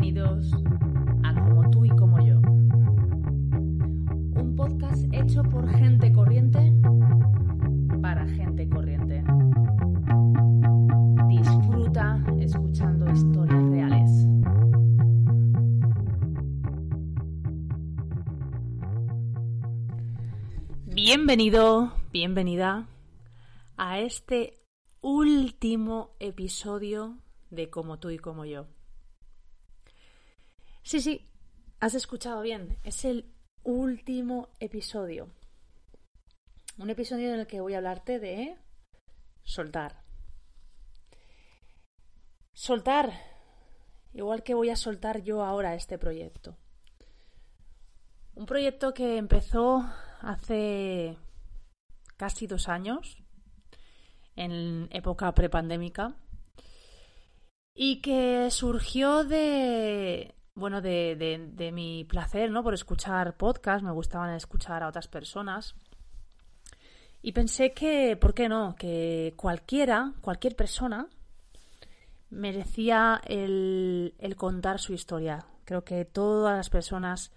Bienvenidos a Como tú y como yo. Un podcast hecho por gente corriente para gente corriente. Disfruta escuchando historias reales. Bienvenido, bienvenida a este último episodio de Como tú y como yo. Sí, sí, has escuchado bien. Es el último episodio. Un episodio en el que voy a hablarte de soltar. Soltar. Igual que voy a soltar yo ahora este proyecto. Un proyecto que empezó hace casi dos años, en época prepandémica, y que surgió de, bueno, de, de, mi placer, ¿no? Por escuchar podcasts, me gustaban escuchar a otras personas. Y pensé que, ¿por qué no? Que cualquiera, cualquier persona, merecía el, el contar su historia. Creo que todas las personas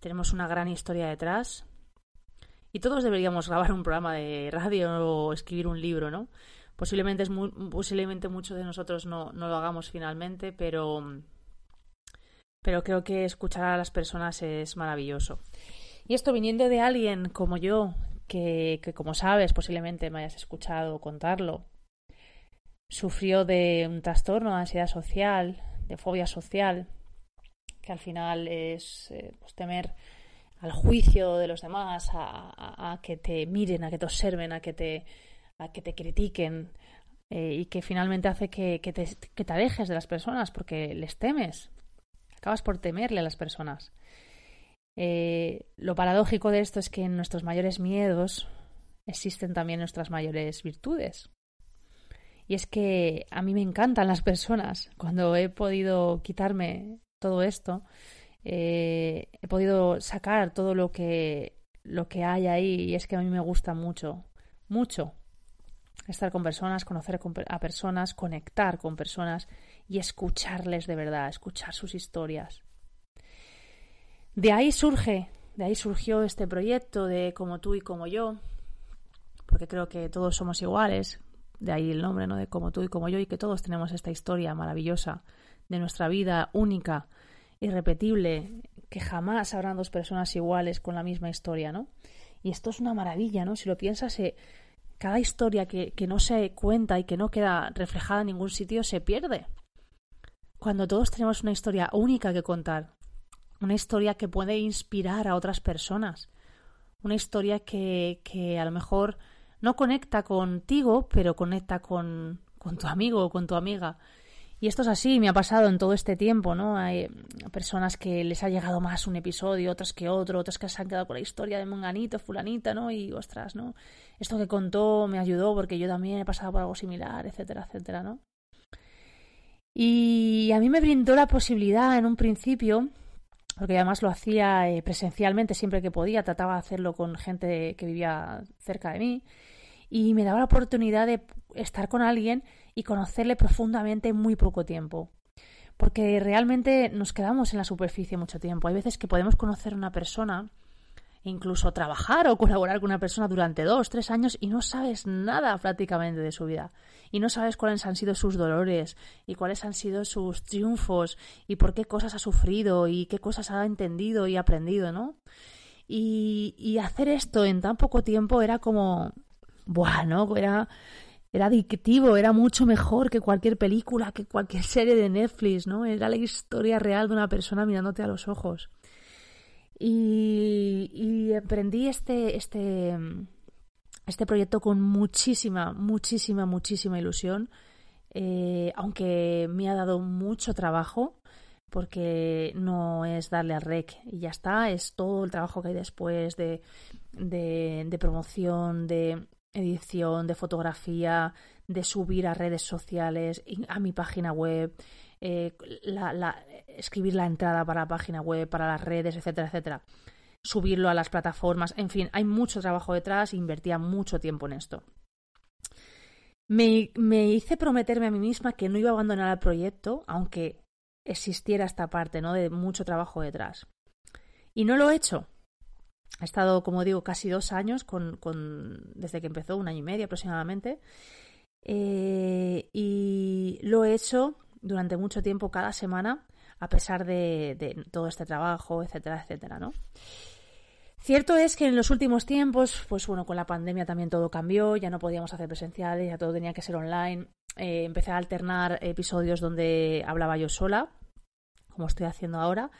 tenemos una gran historia detrás. Y todos deberíamos grabar un programa de radio o escribir un libro, ¿no? Posiblemente, es posiblemente muchos de nosotros no, no lo hagamos finalmente, pero pero creo que escuchar a las personas es maravilloso. Y esto viniendo de alguien como yo, que, como sabes, posiblemente me hayas escuchado contarlo, sufrió de un trastorno de ansiedad social, de fobia social, que al final es eh, pues, temer al juicio de los demás, a, que te miren, a que te observen, a que te, a que te critiquen, eh, y que finalmente hace que, que, te, que te alejes de las personas porque les temes, acabas por temerle a las personas. Eh, lo paradójico de esto es que en nuestros mayores miedos existen también nuestras mayores virtudes. Y es que a mí me encantan las personas. Cuando he podido quitarme todo esto, eh, he podido sacar todo lo que, lo que hay ahí. Y es que a mí me gusta mucho, mucho estar con personas, conocer a personas, conectar con personas y escucharles de verdad, escuchar sus historias. De ahí surge, de ahí surgió este proyecto de como tú y como yo, porque creo que todos somos iguales, de ahí el nombre, ¿no? De como tú y como yo, y que todos tenemos esta historia maravillosa de nuestra vida única, irrepetible, que jamás habrán dos personas iguales con la misma historia, ¿no? Y esto es una maravilla, ¿no? Si lo piensas, eh, cada historia que, que no se cuenta y que no queda reflejada en ningún sitio se pierde cuando todos tenemos una historia única que contar, una historia que puede inspirar a otras personas, una historia que, que a lo mejor no conecta contigo, pero conecta con, con tu amigo o con tu amiga. Y esto es así, me ha pasado en todo este tiempo, ¿no? Hay personas que les ha llegado más un episodio, otras que otro, otras que se han quedado con la historia de Monganito, fulanita, ¿no? Y ostras, ¿no? Esto que contó me ayudó porque yo también he pasado por algo similar, etcétera, etcétera, ¿no? Y a mí me brindó la posibilidad en un principio, porque además lo hacía eh, presencialmente siempre que podía, trataba de hacerlo con gente que vivía cerca de mí, y me daba la oportunidad de estar con alguien y conocerle profundamente en muy poco tiempo. Porque realmente nos quedamos en la superficie mucho tiempo. Hay veces que podemos conocer a una persona incluso trabajar o colaborar con una persona durante dos, tres años y no sabes nada prácticamente de su vida. Y no sabes cuáles han sido sus dolores y cuáles han sido sus triunfos y por qué cosas ha sufrido y qué cosas ha entendido y aprendido, ¿no? Y, hacer esto en tan poco tiempo era como, bueno, Era, era adictivo, era mucho mejor que cualquier película, que cualquier serie de Netflix, ¿no? Era la historia real de una persona mirándote a los ojos. Y, emprendí este, este, este proyecto con muchísima, muchísima, muchísima ilusión, eh, aunque me ha dado mucho trabajo, porque no es darle al rec y ya está, es todo el trabajo que hay después de, de, de promoción, de edición, de fotografía, de subir a redes sociales, a mi página web, eh, escribir la entrada para la página web, para las redes, etcétera, etcétera. Subirlo a las plataformas, en fin, hay mucho trabajo detrás e invertía mucho tiempo en esto. Me, me hice prometerme a mí misma que no iba a abandonar el proyecto, aunque existiera esta parte, ¿no? De mucho trabajo detrás. Y no lo he hecho. He estado, como digo, casi dos años con, desde que empezó, un año y medio aproximadamente. Eh, y lo he hecho durante mucho tiempo, cada semana, a pesar de, todo este trabajo, etcétera, etcétera, ¿no? Cierto es que en los últimos tiempos, pues bueno, con la pandemia también todo cambió, ya no podíamos hacer presenciales, ya todo tenía que ser online. Eh, empecé a alternar episodios donde hablaba yo sola, como estoy haciendo ahora.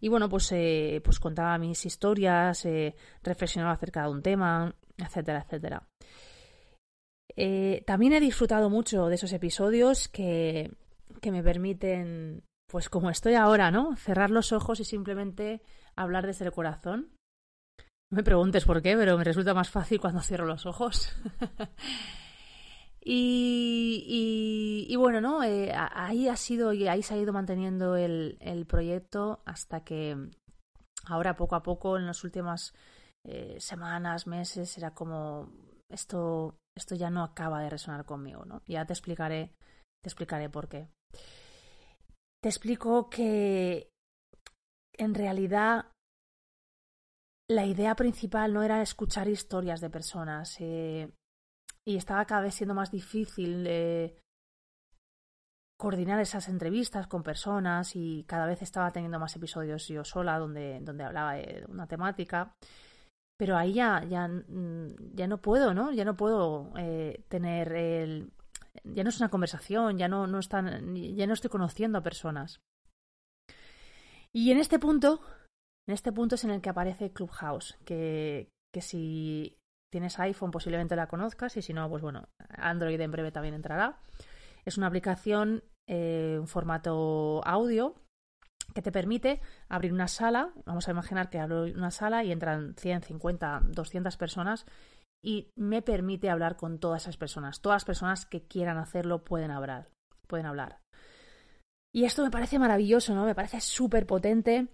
Y bueno, pues, eh, pues contaba mis historias, eh, reflexionaba acerca de un tema, etcétera, etcétera. también he disfrutado mucho de esos episodios que, que me permiten, pues como estoy ahora, ¿no? Cerrar los ojos y simplemente hablar desde el corazón no me preguntes por qué, pero me resulta más fácil cuando cierro los ojos. y, bueno, ¿no? Eh, ahí ha sido y ahí se ha ido manteniendo el, proyecto hasta que ahora poco a poco, en las últimas eh, semanas, meses, era como esto, esto ya no acaba de resonar conmigo, ¿no? Ya te explicaré, te explicaré por qué. Te explico que en realidad la idea principal no era escuchar historias de personas eh, y estaba cada vez siendo más difícil eh, coordinar esas entrevistas con personas y cada vez estaba teniendo más episodios yo sola donde, donde hablaba de una temática. Pero ahí ya, ya, mm, ya no puedo, ¿no? Ya no puedo eh, tener el... Ya no es una conversación, ya no, no están, ya no estoy conociendo a personas. Y en este punto en este punto es en el que aparece Clubhouse, que, que si tienes iPhone posiblemente la conozcas y si no, pues bueno, Android en breve también entrará. Es una aplicación en eh, formato audio que te permite abrir una sala, vamos a imaginar que abro una sala y entran 100, 50, 200 personas y me permite hablar con todas esas personas. Todas las personas que quieran hacerlo pueden hablar, pueden hablar. Y esto me parece maravilloso, ¿no? Me parece súper potente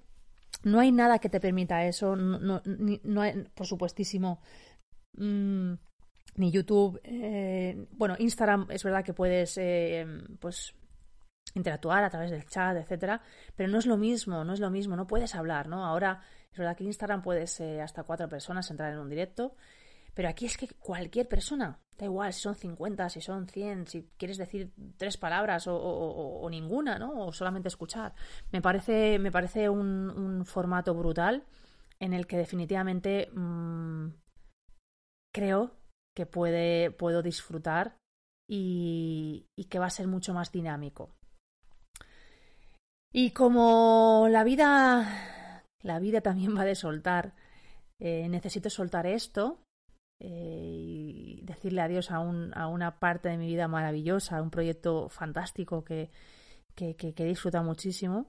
no hay nada que te permita eso, no, no hay, por supuestísimo, mm, ni YouTube. Eh, bueno, Instagram es verdad que puedes, eh, pues, interactuar a través del chat, etcétera, pero no es lo mismo, no es lo mismo, no puedes hablar, ¿no? Ahora es verdad que Instagram puedes eh, hasta cuatro personas entrar en un directo, pero aquí es que cualquier persona, da igual si son 50, si son 100, si quieres decir tres palabras o, ninguna, ¿no? O solamente escuchar. Me parece, me parece un, formato brutal en el que definitivamente mm, creo que puede, puedo disfrutar y, que va a ser mucho más dinámico. Y como la vida, la vida también va de soltar, eh, necesito soltar esto eh, y decirle adiós a, un, a, una parte de mi vida maravillosa, a un proyecto fantástico que, que, que, disfruta muchísimo,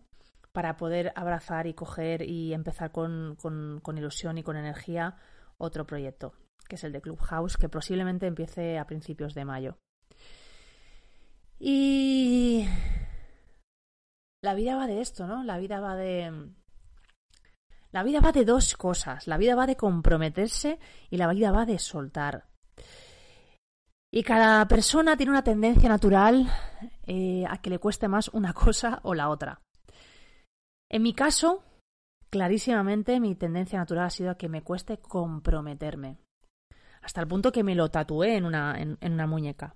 para poder abrazar y coger y empezar con, con, con, ilusión y con energía otro proyecto, que es el de Clubhouse, que posiblemente empiece a principios de mayo. Y la vida va de esto, ¿no? La vida va de la vida va de dos cosas. La vida va de comprometerse y la vida va de soltar. Y cada persona tiene una tendencia natural eh, a que le cueste más una cosa o la otra. En mi caso, clarísimamente mi tendencia natural ha sido a que me cueste comprometerme. Hasta el punto que me lo tatué en una, en, una muñeca.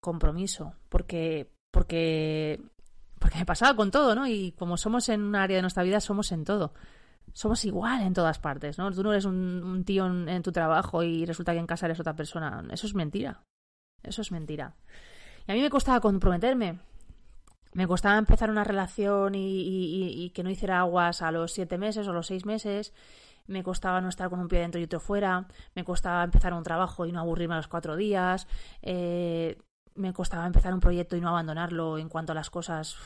Compromiso. Porque, porque, porque me pasaba con todo, ¿no? Y como somos en un área de nuestra vida, somos en todo somos igual en todas partes, ¿no? Tú no eres un, tío en, tu trabajo y resulta que en casa eres otra persona. Eso es mentira. Eso es mentira. Y a mí me costaba comprometerme. Me costaba empezar una relación y, que no hiciera aguas a los siete meses o los seis meses. Me costaba no estar con un pie dentro y otro fuera. Me costaba empezar un trabajo y no aburrirme a los cuatro días. Eh, me costaba empezar un proyecto y no abandonarlo en cuanto a las cosas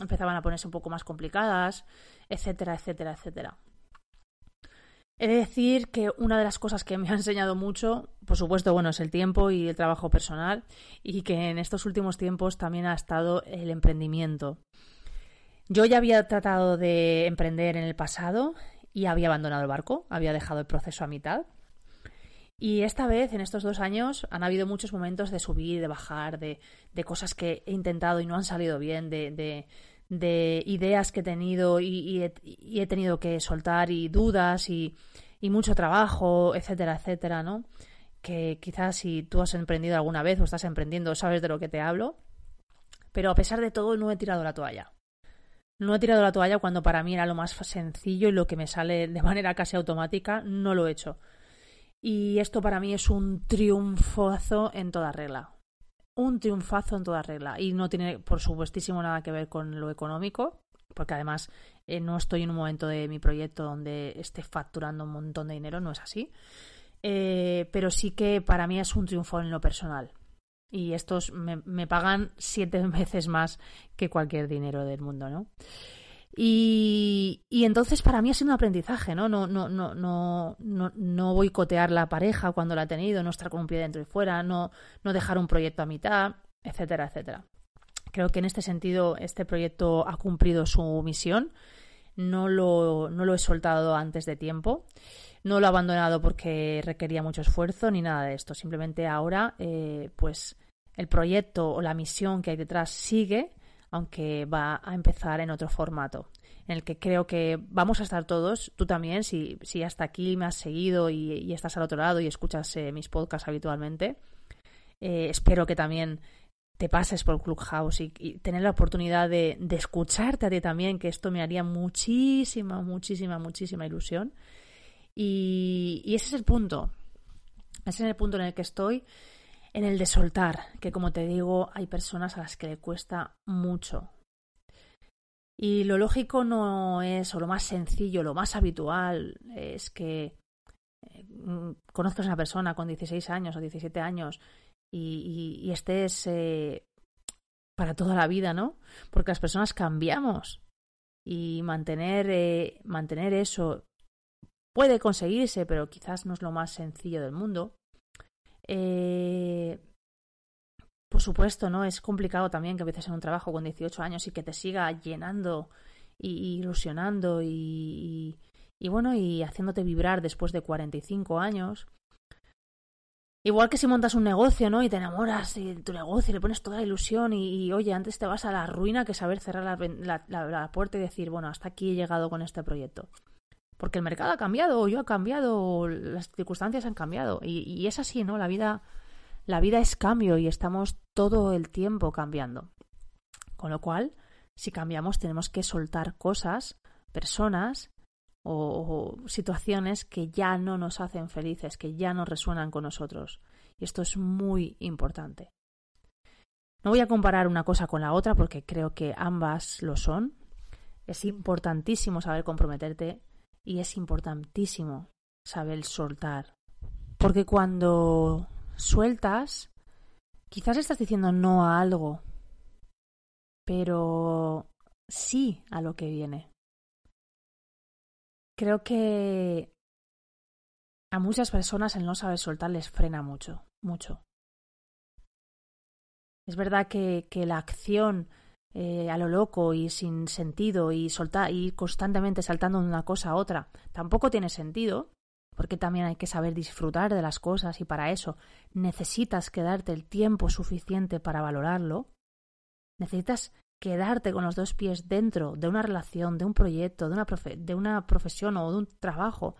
empezaban a ponerse un poco más complicadas, etcétera, etcétera, etcétera. He de decir que una de las cosas que me ha enseñado mucho, por supuesto, bueno, es el tiempo y el trabajo personal, y que en estos últimos tiempos también ha estado el emprendimiento. Yo ya había tratado de emprender en el pasado y había abandonado el barco, había dejado el proceso a mitad, y esta vez, en estos dos años, han habido muchos momentos de subir, de bajar, de, de cosas que he intentado y no han salido bien, de, de ideas que he tenido y, he, tenido que soltar y dudas y, y, mucho trabajo, etcétera, etcétera, ¿no? Que quizás si tú has emprendido alguna vez o estás emprendiendo sabes de lo que te hablo, pero a pesar de todo no he tirado la toalla. No he tirado la toalla cuando para mí era lo más sencillo y lo que me sale de manera casi automática, no lo he hecho. Y esto para mí es un triunfazo en toda regla un triunfazo en toda regla. Y no tiene, por supuestísimo, nada que ver con lo económico, porque además eh, no estoy en un momento de mi proyecto donde esté facturando un montón de dinero, no es así. Eh, pero sí que para mí es un triunfo en lo personal. Y estos me, me pagan siete veces más que cualquier dinero del mundo, ¿no? Y, entonces para mí ha sido un aprendizaje, ¿no? No, no, no, no, no, no boicotear la pareja cuando la ha tenido, no estar con un pie dentro y fuera, no, no dejar un proyecto a mitad, etcétera, etcétera. Creo que en este sentido este proyecto ha cumplido su misión. No lo, no lo he soltado antes de tiempo. No lo he abandonado porque requería mucho esfuerzo ni nada de esto. Simplemente ahora, eh, pues el proyecto o la misión que hay detrás sigue aunque va a empezar en otro formato, en el que creo que vamos a estar todos, tú también, si, si hasta aquí me has seguido y, estás al otro lado y escuchas eh, mis podcasts habitualmente. Eh, espero que también te pases por Clubhouse y, y tener la oportunidad de, de, escucharte a ti también, que esto me haría muchísima, muchísima, muchísima ilusión. Y, y ese es el punto. Ese es el punto en el que estoy en el de soltar, que como te digo, hay personas a las que le cuesta mucho. Y lo lógico no es, o lo más sencillo, lo más habitual, es que eh, conozcas a una persona con 16 años o 17 años y, estés eh, para toda la vida, ¿no? Porque las personas cambiamos y mantener, eh, mantener eso puede conseguirse, pero quizás no es lo más sencillo del mundo. Eh, por supuesto, ¿no? Es complicado también que empieces en un trabajo con 18 años y que te siga llenando y, ilusionando y, bueno, y haciéndote vibrar después de 45 años. Igual que si montas un negocio, ¿no? Y te enamoras de tu negocio y le pones toda la ilusión y, oye, antes te vas a la ruina que saber cerrar la, la, puerta y decir, bueno, hasta aquí he llegado con este proyecto porque el mercado ha cambiado, o yo he cambiado, o las circunstancias han cambiado. Y, es así, ¿no? La vida, la vida es cambio y estamos todo el tiempo cambiando. Con lo cual, si cambiamos, tenemos que soltar cosas, personas o, situaciones que ya no nos hacen felices, que ya no resuenan con nosotros. Y esto es muy importante. No voy a comparar una cosa con la otra porque creo que ambas lo son. Es importantísimo saber comprometerte y es importantísimo saber soltar. Porque cuando sueltas, quizás estás diciendo no a algo, pero sí a lo que viene. Creo que a muchas personas el no saber soltar les frena mucho, mucho. Es verdad que, que la acción eh, a lo loco y sin sentido y soltar y constantemente saltando de una cosa a otra. Tampoco tiene sentido porque también hay que saber disfrutar de las cosas y para eso necesitas quedarte el tiempo suficiente para valorarlo. Necesitas quedarte con los dos pies dentro de una relación de un proyecto de una, de una profesión o de un trabajo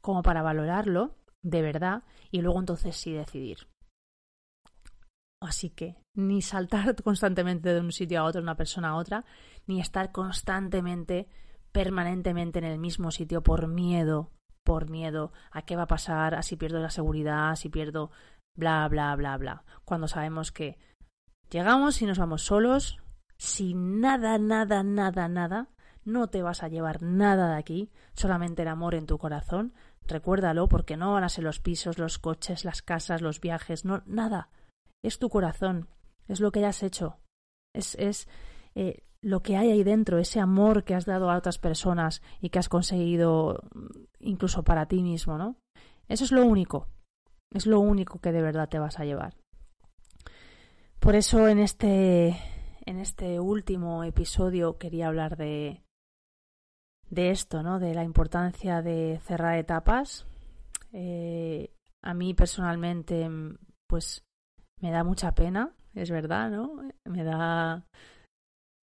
como para valorarlo de verdad y luego entonces sí decidir. Así que ni saltar constantemente de un sitio a otro, de una persona a otra, ni estar constantemente, permanentemente en el mismo sitio por miedo, por miedo a qué va a pasar, a si pierdo la seguridad, a si pierdo bla, bla, bla, bla. Cuando sabemos que llegamos y nos vamos solos, sin nada, nada, nada, nada, no te vas a llevar nada de aquí, solamente el amor en tu corazón. Recuérdalo porque no van a ser los pisos, los coches, las casas, los viajes, no, nada es tu corazón, es lo que hayas hecho, es, es eh, lo que hay ahí dentro, ese amor que has dado a otras personas y que has conseguido mm, incluso para ti mismo, ¿no? Eso es lo único, es lo único que de verdad te vas a llevar. Por eso en este, en este último episodio quería hablar de, de esto, ¿no? De la importancia de cerrar etapas. Eh, a mí personalmente, pues me da mucha pena, es verdad, ¿no? Me da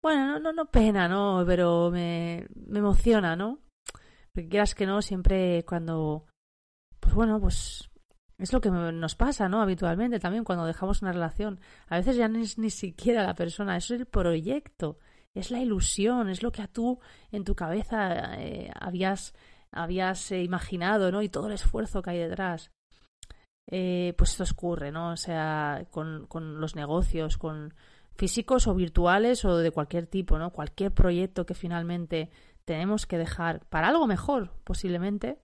bueno, no, no, no pena, ¿no? Pero me, me emociona, ¿no? Porque quieras que no, siempre cuando, pues bueno, pues es lo que nos pasa, ¿no? Habitualmente también cuando dejamos una relación. A veces ya no es ni siquiera la persona, es el proyecto, es la ilusión, es lo que a tú en tu cabeza eh, habías, habías eh, imaginado, ¿no? Y todo el esfuerzo que hay detrás. Eh, pues esto ocurre, ¿no? O sea, con, los negocios, con físicos o virtuales o de cualquier tipo, ¿no? Cualquier proyecto que finalmente tenemos que dejar para algo mejor, posiblemente,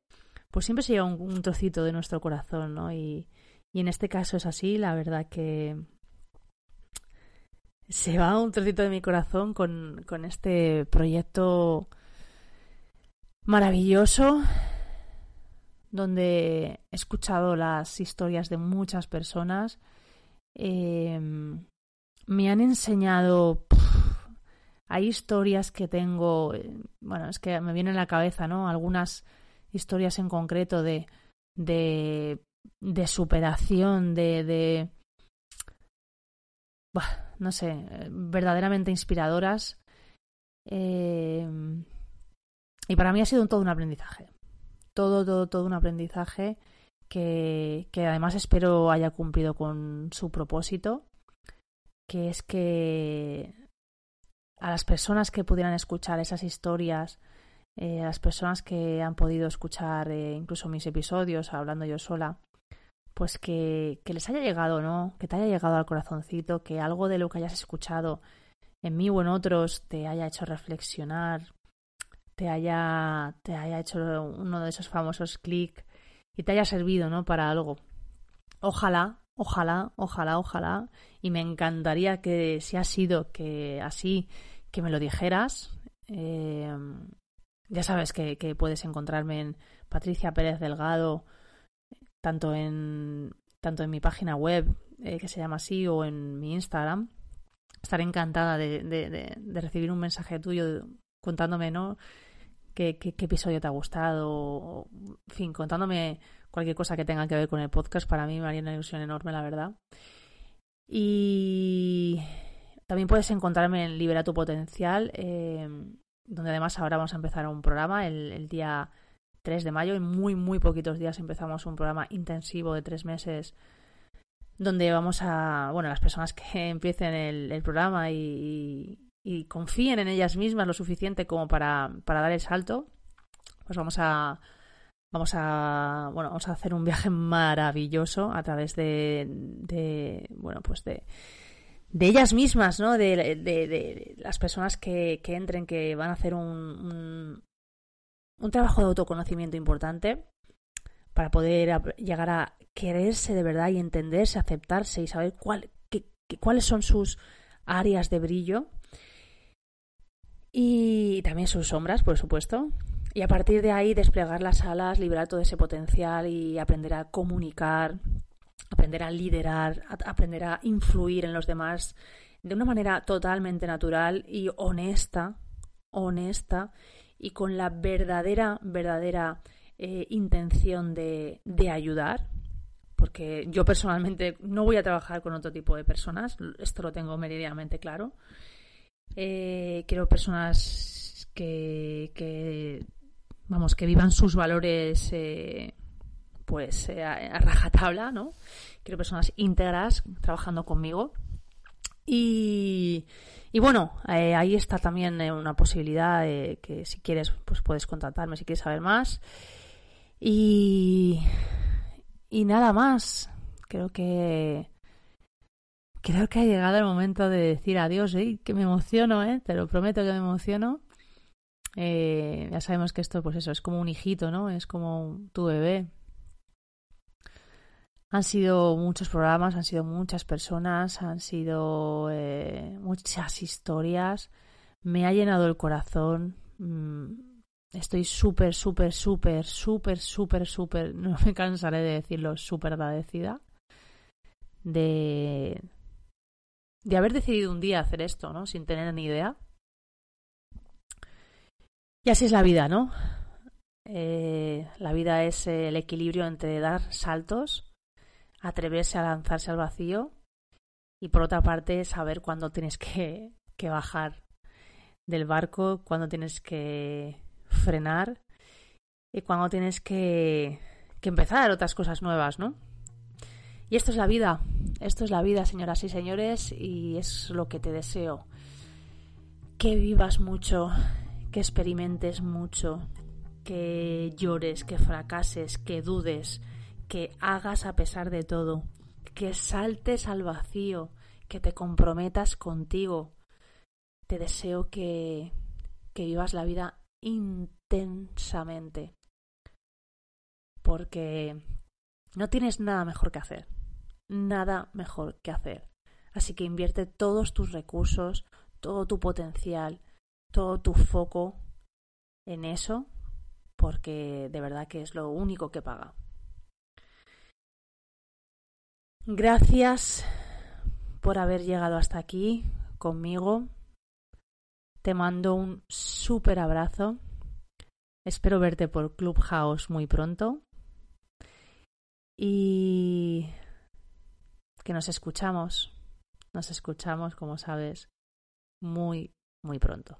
pues siempre se lleva un, trocito de nuestro corazón, ¿no? Y, en este caso es así, la verdad que se va un trocito de mi corazón con este proyecto maravilloso donde he escuchado las historias de muchas personas. Eh, me han enseñado. hay historias que tengo. Eh, bueno, es que me vienen a la cabeza, ¿no? Algunas historias en concreto de. de. de superación, de. de no sé, verdaderamente inspiradoras. Eh, y para mí ha sido todo un aprendizaje. Todo, todo, todo un aprendizaje que, que además espero haya cumplido con su propósito que es que a las personas que pudieran escuchar esas historias, eh, a las personas que han podido escuchar eh, incluso mis episodios hablando yo sola, pues que, que les haya llegado, ¿no? Que te haya llegado al corazoncito, que algo de lo que hayas escuchado en mí o en otros te haya hecho reflexionar, te haya, te haya hecho uno de esos famosos clics y te haya servido, ¿no? Para algo. Ojalá, Ojalá, ojalá, ojalá. Y me encantaría que si ha sido que así, que me lo dijeras. Eh, ya sabes que, puedes encontrarme en Patricia Pérez Delgado, tanto en, tanto en mi página web, eh, que se llama así, o en mi Instagram. Estaré encantada de, de, recibir un mensaje tuyo contándome, ¿no? Qué, episodio te ha gustado, en fin, contándome cualquier cosa que tenga que ver con el podcast. Para mí me haría una ilusión enorme, la verdad. Y también puedes encontrarme en Libera tu Potencial, eh, donde además ahora vamos a empezar un programa el, día 3 de mayo. En muy, muy poquitos días empezamos un programa intensivo de tres meses donde vamos a, bueno, las personas que empiecen el, programa y, y, confíen en ellas mismas lo suficiente como para, para dar el salto, pues vamos a, Vamos a, bueno, vamos a hacer un viaje maravilloso a través de, de bueno, pues de, de ellas mismas, ¿no? De, de, las personas que, que, entren, que van a hacer un, un, trabajo de autoconocimiento importante para poder llegar a quererse de verdad y entenderse, aceptarse y saber cuál, cuáles son sus áreas de brillo y también sus sombras, por supuesto. Y a partir de ahí desplegar las alas, liberar todo ese potencial y aprender a comunicar, aprender a liderar, aprender a influir en los demás de una manera totalmente natural y honesta, honesta y con la verdadera, verdadera eh, intención de, de ayudar, porque yo personalmente no voy a trabajar con otro tipo de personas, esto lo tengo meridianamente claro. Eh, quiero personas que, vamos, que vivan sus valores eh, pues eh, a, rajatabla, ¿no? Quiero personas íntegras trabajando conmigo. Y, y bueno, eh, ahí está también una posibilidad que si quieres, pues puedes contratarme si quieres saber más. Y, y nada más. Creo que creo que ha llegado el momento de decir adiós, ¿eh? que me emociono, ¿eh? te lo prometo que me emociono. Eh, ya sabemos que esto, pues eso, es como un hijito, ¿no? Es como tu bebé. Han sido muchos programas, han sido muchas personas, han sido eh, muchas historias. Me ha llenado el corazón. Mm, estoy súper, súper, súper, súper, súper, súper, no me cansaré de decirlo, súper agradecida de, de haber decidido un día hacer esto, ¿no? Sin tener ni idea. Y así es la vida, ¿no? Eh, la vida es el equilibrio entre dar saltos, atreverse a lanzarse al vacío y por otra parte saber cuándo tienes que, bajar del barco, cuando tienes que frenar y cuando tienes que, que empezar otras cosas nuevas, ¿no? Y esto es la vida, esto es la vida, señoras y señores, y es lo que te deseo. Que vivas mucho, que experimentes mucho, que llores, que fracases, que dudes, que hagas a pesar de todo, que saltes al vacío, que te comprometas contigo. Te deseo que, que vivas la vida intensamente, porque no tienes nada mejor que hacer, nada mejor que hacer. Así que invierte todos tus recursos, todo tu potencial, todo tu foco en eso, porque de verdad que es lo único que paga. Gracias por haber llegado hasta aquí conmigo. Te mando un súper abrazo. Espero verte por Clubhouse muy pronto. Y que nos escuchamos. Nos escuchamos, como sabes, muy, muy pronto.